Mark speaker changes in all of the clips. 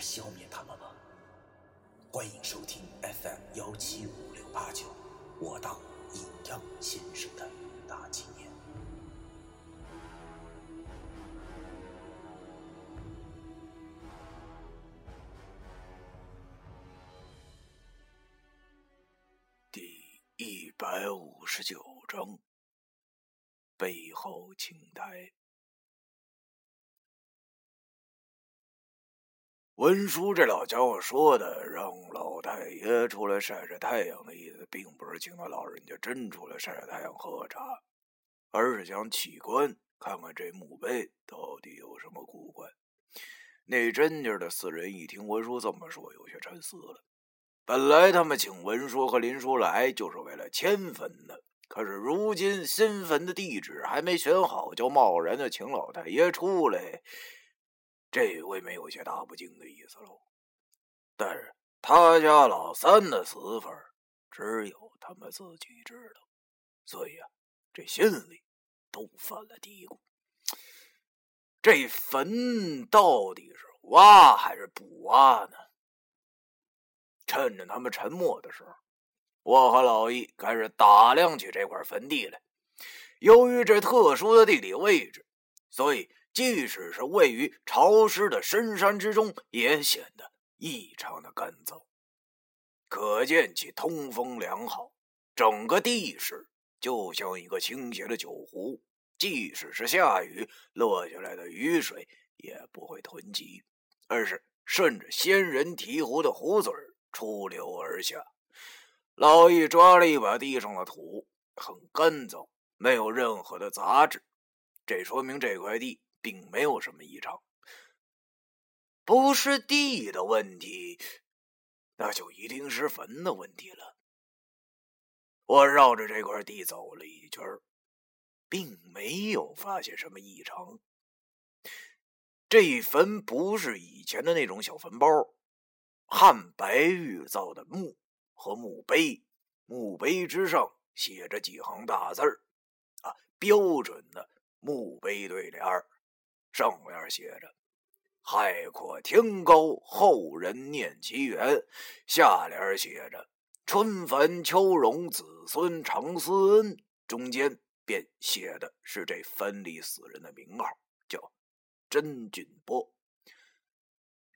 Speaker 1: 而消灭他们吗？欢迎收听 FM 幺七五六八九，我当阴阳先生的大纪念。第一百五十九章，背后青苔。文叔这老家伙说的，让老太爷出来晒晒太阳的意思，并不是请他老人家真出来晒晒太阳喝茶，而是想起棺看看这墓碑到底有什么古怪。那真家的四人一听文叔这么说，有些沉思了。本来他们请文叔和林叔来，就是为了迁坟的。可是如今新坟的地址还没选好，就贸然的请老太爷出来。这未免有些大不敬的意思喽。但是他家老三的死法，只有他们自己知道，所以啊，这心里都犯了嘀咕：这坟到底是挖还是不挖呢？趁着他们沉默的时候，我和老易开始打量起这块坟地来。由于这特殊的地理位置，所以。即使是位于潮湿的深山之中，也显得异常的干燥，可见其通风良好。整个地势就像一个倾斜的酒壶，即使是下雨，落下来的雨水也不会囤积，而是顺着仙人提壶的壶嘴出流而下。老易抓了一把地上的土，很干燥，没有任何的杂质，这说明这块地。并没有什么异常，不是地的问题，那就一定是坟的问题了。我绕着这块地走了一圈，并没有发现什么异常。这坟不是以前的那种小坟包，汉白玉造的墓和墓碑，墓碑之上写着几行大字儿，啊，标准的墓碑对联儿。上面写着“海阔天高，后人念其源”，下联写着“春繁秋荣，子孙常思恩”，中间便写的是这坟里死人的名号，叫甄俊波。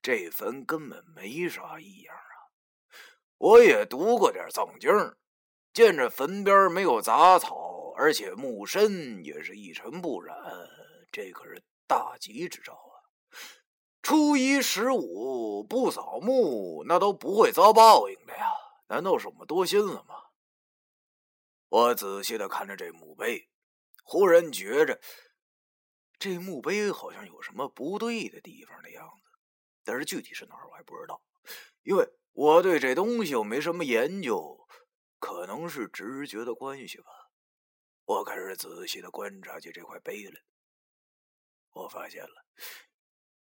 Speaker 1: 这坟根本没啥异样啊！我也读过点藏经，见着坟边没有杂草，而且墓身也是一尘不染，这可是。大吉之兆啊！初一十五不扫墓，那都不会遭报应的呀！难道是我们多心了吗？我仔细的看着这墓碑，忽然觉着这墓碑好像有什么不对的地方的样子，但是具体是哪儿我还不知道，因为我对这东西又没什么研究，可能是直觉的关系吧。我开始仔细的观察起这块碑来。我发现了，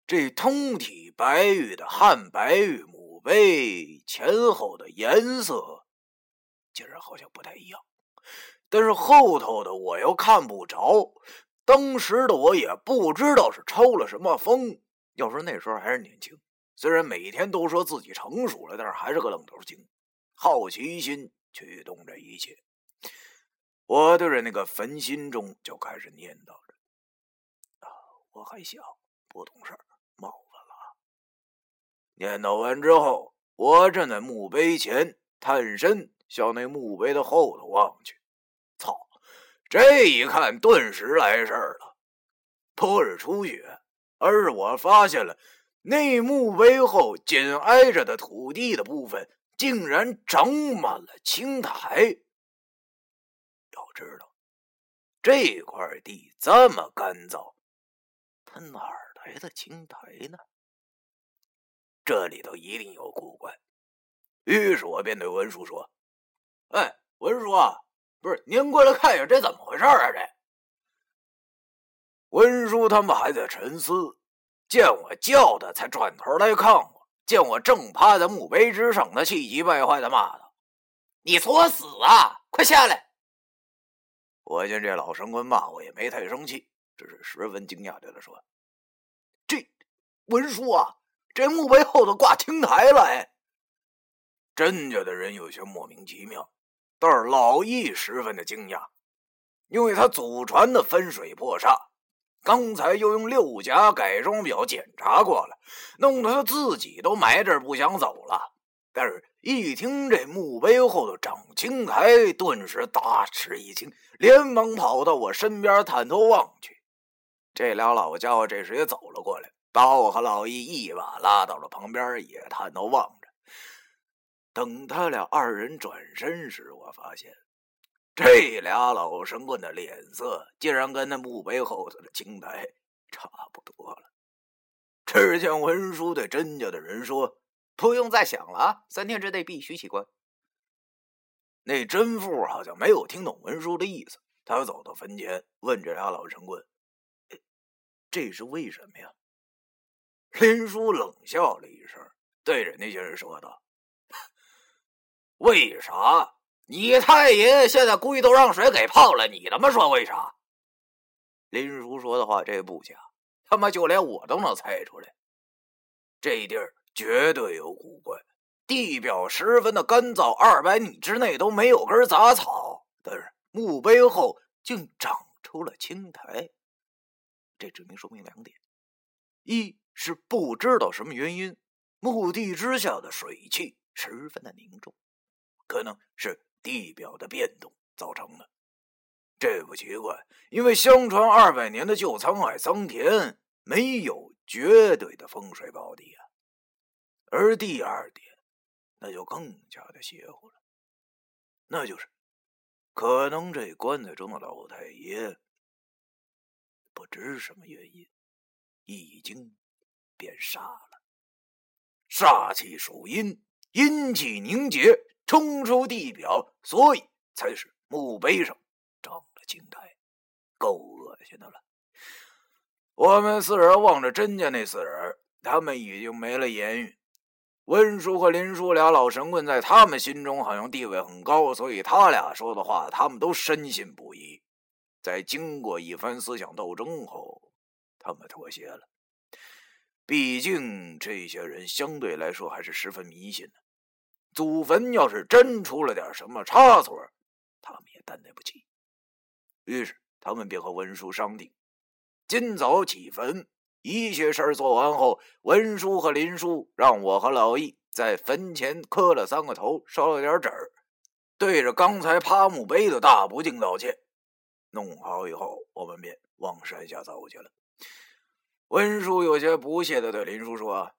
Speaker 1: 这通体白玉的汉白玉墓碑前后的颜色，竟然好像不太一样。但是后头的我又看不着。当时的我也不知道是抽了什么风。要说那时候还是年轻，虽然每天都说自己成熟了，但是还是个愣头青。好奇心驱动着一切。我对着那个坟心中就开始念叨。我还小，不懂事儿，冒犯了。念叨完之后，我站在墓碑前，探身向那墓碑的后头望去。操！这一看，顿时来事儿了。不是出血，而是我发现了那墓碑后紧挨着的土地的部分，竟然长满了青苔。要知道，这块地这么干燥。他哪儿来的青苔呢？这里头一定有古怪。于是我便对文叔说：“哎，文叔啊，不是您过来看一下，这怎么回事啊？”这文叔他们还在沉思，见我叫他，才转头来看我。见我正趴在墓碑之上，他气急败坏的骂道：“你作死啊！快下来！”我见这老神棍骂我，也没太生气，只是十分惊讶对他说：“这文书啊，这墓碑后头挂青苔了。”哎，甄家的人有些莫名其妙，但是老易十分的惊讶，因为他祖传的分水破煞，刚才又用六甲改装表检查过了，弄得他自己都埋这儿不想走了。但是，一听这墓碑后头长青苔，顿时大吃一惊，连忙跑到我身边探头望去。这俩老家伙这时也走了过来，把我和老易一把拉到了旁边，也探头望着。等他俩二人转身时，我发现这俩老神棍的脸色竟然跟那墓碑后头的青苔差不多了。只见文书对甄家的人说。不用再想了啊！三天之内必须起棺。那甄富好像没有听懂文书的意思，他走到坟前问这俩老神棍：“这是为什么呀？”林叔冷笑了一声，对着那些人说道：“为啥？你太爷现在估计都让水给泡了，你他妈说为啥？”林叔说的话这不假，他妈就连我都能猜出来，这地儿。绝对有古怪，地表十分的干燥，二百米之内都没有根杂草，但是墓碑后竟长出了青苔。这只能说明两点：一是不知道什么原因，墓地之下的水汽十分的凝重，可能是地表的变动造成的。这不奇怪，因为相传二百年的旧沧海桑田没有绝对的风水宝地啊。而第二点，那就更加的邪乎了，那就是可能这棺材中的老太爷不知什么原因已经变煞了，煞气属阴，阴气凝结冲出地表，所以才使墓碑上长了青苔，够恶心的了。我们四人望着甄家那四人，他们已经没了言语。温叔和林叔俩老神棍在他们心中好像地位很高，所以他俩说的话他们都深信不疑。在经过一番思想斗争后，他们妥协了。毕竟这些人相对来说还是十分迷信的，祖坟要是真出了点什么差错，他们也担待不起。于是他们便和文叔商定，今早起坟。一切事儿做完后，文叔和林叔让我和老易在坟前磕了三个头，烧了点纸儿，对着刚才趴墓碑的大不敬道歉。弄好以后，我们便往山下走去了。文叔有些不屑的对林叔说：“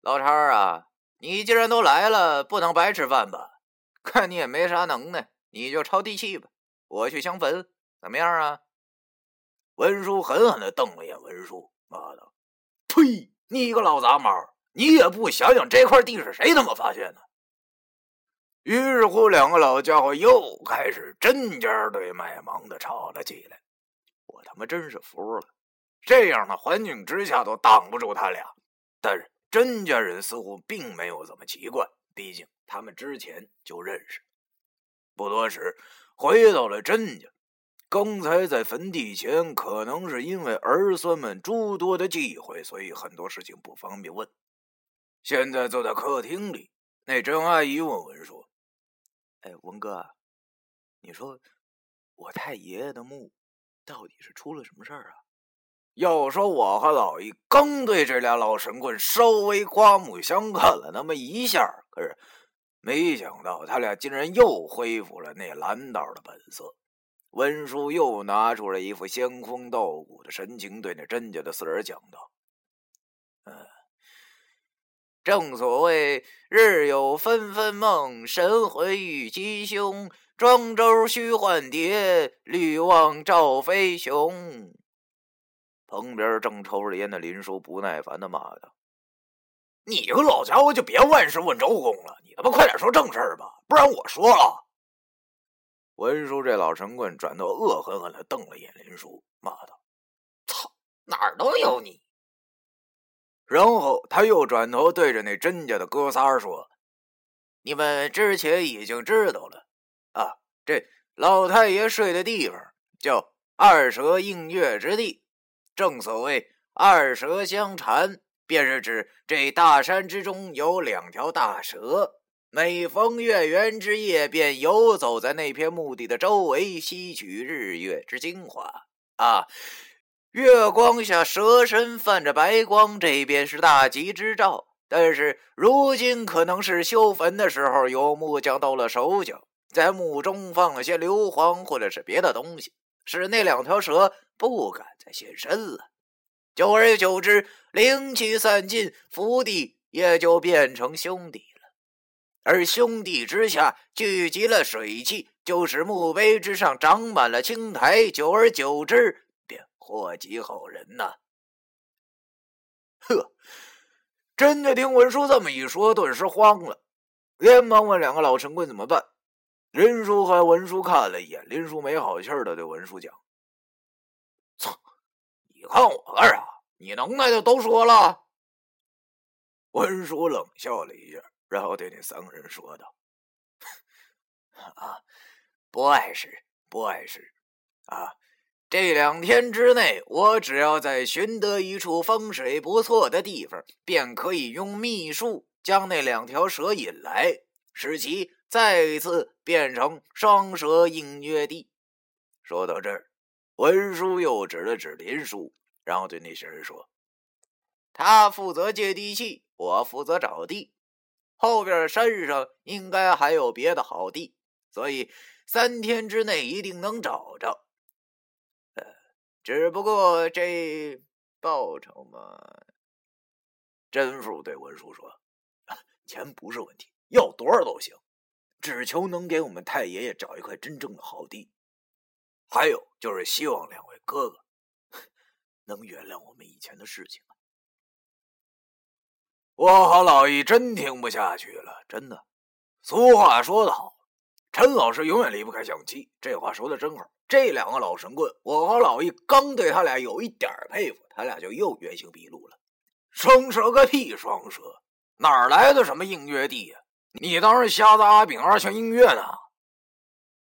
Speaker 1: 老叉啊，你既然都来了，不能白吃饭吧？看你也没啥能耐，你就抄地契吧。我去抢坟，怎么样啊？”文叔狠狠的瞪了眼文叔。妈的！呸！你个老杂毛，你也不想想这块地是谁他妈发现的？于是乎，两个老家伙又开始针尖对麦芒的吵了起来。我他妈真是服了，这样的环境之下都挡不住他俩。但是甄家人似乎并没有怎么奇怪，毕竟他们之前就认识。不多时，回到了甄家。刚才在坟地前，可能是因为儿孙们诸多的忌讳，所以很多事情不方便问。现在坐在客厅里，那甄阿姨问文说：“哎，文哥，你说我太爷爷的墓到底是出了什么事儿啊？”要说我和老易刚对这俩老神棍稍微刮目相看了那么一下，可是没想到他俩竟然又恢复了那蓝道的本色。文叔又拿出了一副仙风道骨的神情，对那甄家的四人讲道：“嗯，正所谓日有纷纷梦，神魂与吉凶，庄周须换蝶，绿望赵飞雄。”旁边正抽着烟的林叔不耐烦的骂道：“你个老家伙就别万事问周公了，你他妈快点说正事儿吧，不然我说了。文叔这老神棍转头恶狠狠的瞪了眼林叔，骂道：“操，哪儿都有你！”然后他又转头对着那甄家的哥仨说：“你们之前已经知道了啊，这老太爷睡的地方叫二蛇映月之地，正所谓二蛇相缠。”便是指这大山之中有两条大蛇，每逢月圆之夜，便游走在那片墓地的周围，吸取日月之精华。啊，月光下蛇身泛着白光，这便是大吉之兆。但是如今可能是修坟的时候，有木匠到了手脚，在墓中放了些硫磺或者是别的东西，使那两条蛇不敢再现身了。久而久之，灵气散尽，福地也就变成兄弟了。而兄弟之下聚集了水气，就使墓碑之上长满了青苔。久而久之，祸及后人呐。呵，真的听文叔这么一说，顿时慌了，连忙问两个老神棍怎么办。林叔和文叔看了一眼，林叔没好气的对文叔讲：“操，你看我干啥？”你能耐就都说了。文叔冷笑了一下，然后对那三个人说道：“啊，不碍事，不碍事。啊，这两天之内，我只要在寻得一处风水不错的地方，便可以用秘术将那两条蛇引来，使其再次变成双蛇映月地。”说到这儿，文叔又指了指林叔。然后对那些人说：“他负责接地气，我负责找地。后边山上应该还有别的好地，所以三天之内一定能找着。只不过这报酬嘛……”甄父对文叔说：“钱不是问题，要多少都行，只求能给我们太爷爷找一块真正的好地。还有就是希望两位哥哥。”能原谅我们以前的事情？我和老易真听不下去了，真的。俗话说得好，陈老师永远离不开相妻。这话说的真好。这两个老神棍，我和老易刚对他俩有一点佩服，他俩就又原形毕露了。双蛇个屁，双蛇哪来的什么映月地呀？你当是瞎子阿炳二泉映月呢？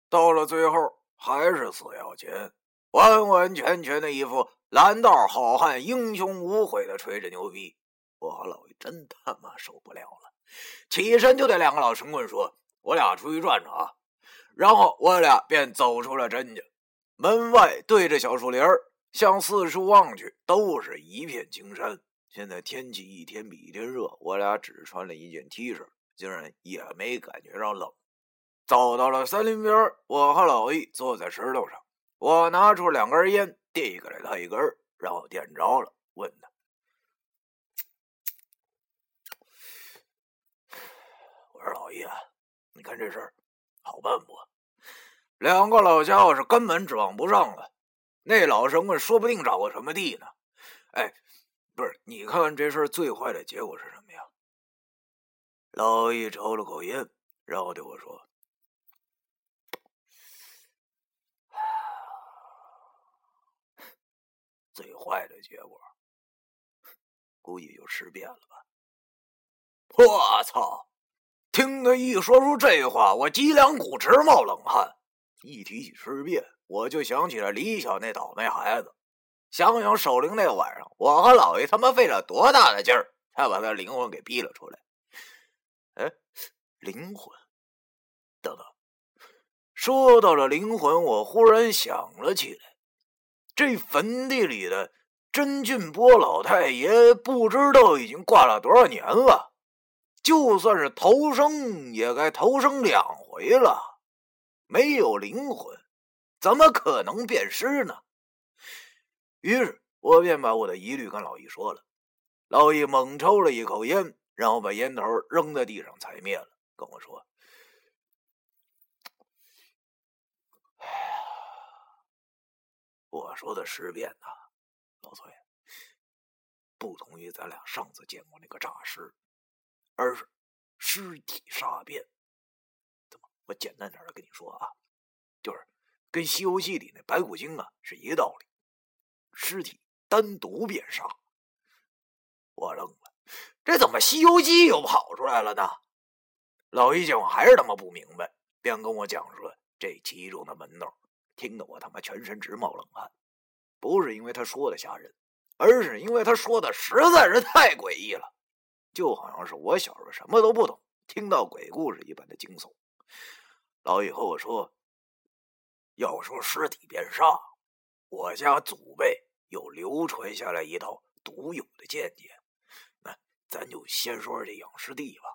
Speaker 1: 到了最后，还是死要钱，完完全全的一副。蓝道好汉，英雄无悔的吹着牛逼，我和老易真他妈受不了了，起身就对两个老神棍说：“我俩出去转转啊。”然后我俩便走出了甄家，门外对着小树林儿向四处望去，都是一片青山。现在天气一天比一天热，我俩只穿了一件 T 恤，竟然也没感觉到冷。走到了森林边，我和老易坐在石头上，我拿出两根烟。递给了他一根，然后点着了，问他：“我说老爷，你看这事儿好办不？两个老家伙是根本指望不上了。那老神棍说不定找个什么地呢？哎，不是，你看看这事儿最坏的结果是什么呀？”老易抽了口烟，然后对我说。最坏的结果，估计就尸变了吧。我操！听他一说出这话，我脊梁骨直冒冷汗。一提起尸变，我就想起了李晓那倒霉孩子。想想守灵那晚上，我和老爷他妈费了多大的劲儿，才把他灵魂给逼了出来。哎，灵魂？等等，说到了灵魂，我忽然想了起来。这坟地里的甄俊波老太爷，不知道已经挂了多少年了。就算是投生，也该投生两回了。没有灵魂，怎么可能变尸呢？于是我便把我的疑虑跟老易说了。老易猛抽了一口烟，然后把烟头扔在地上踩灭了，跟我说。哎呀我说的尸变呐，老崔，不同于咱俩上次见过那个诈尸，而是尸体煞变。怎么？我简单点的跟你说啊，就是跟《西游记》里那白骨精啊是一个道理，尸体单独变煞。我愣了，这怎么《西游记》又跑出来了呢？老一见我还是他妈不明白，便跟我讲述这其中的门道，听得我他妈全身直冒冷汗。不是因为他说的吓人，而是因为他说的实在是太诡异了，就好像是我小时候什么都不懂，听到鬼故事一般的惊悚。老以和我说：“要说尸体变煞，我家祖辈有流传下来一套独有的见解。那咱就先说说这养尸地吧。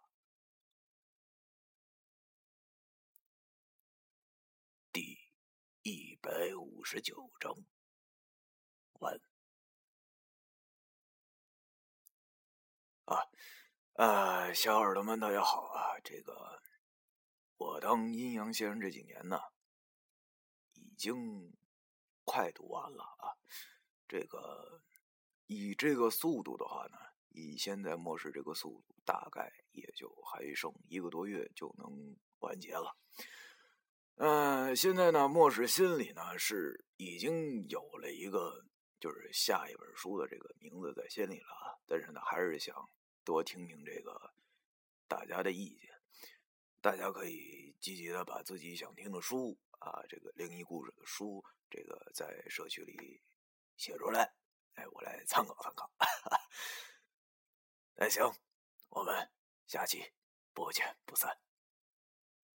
Speaker 1: 第一百五十九章。”完啊，呃，小耳朵们，大家好啊！这个我当阴阳先生这几年呢，已经快读完了啊。这个以这个速度的话呢，以现在末世这个速度，大概也就还剩一个多月就能完结了。嗯，现在呢，末世心里呢是已经有了一个。就是下一本书的这个名字在心里了啊，但是呢，还是想多听听这个大家的意见。大家可以积极的把自己想听的书啊，这个灵异故事的书，这个在社区里写出来，哎，我来参考参考。那行，我们下期不见不散。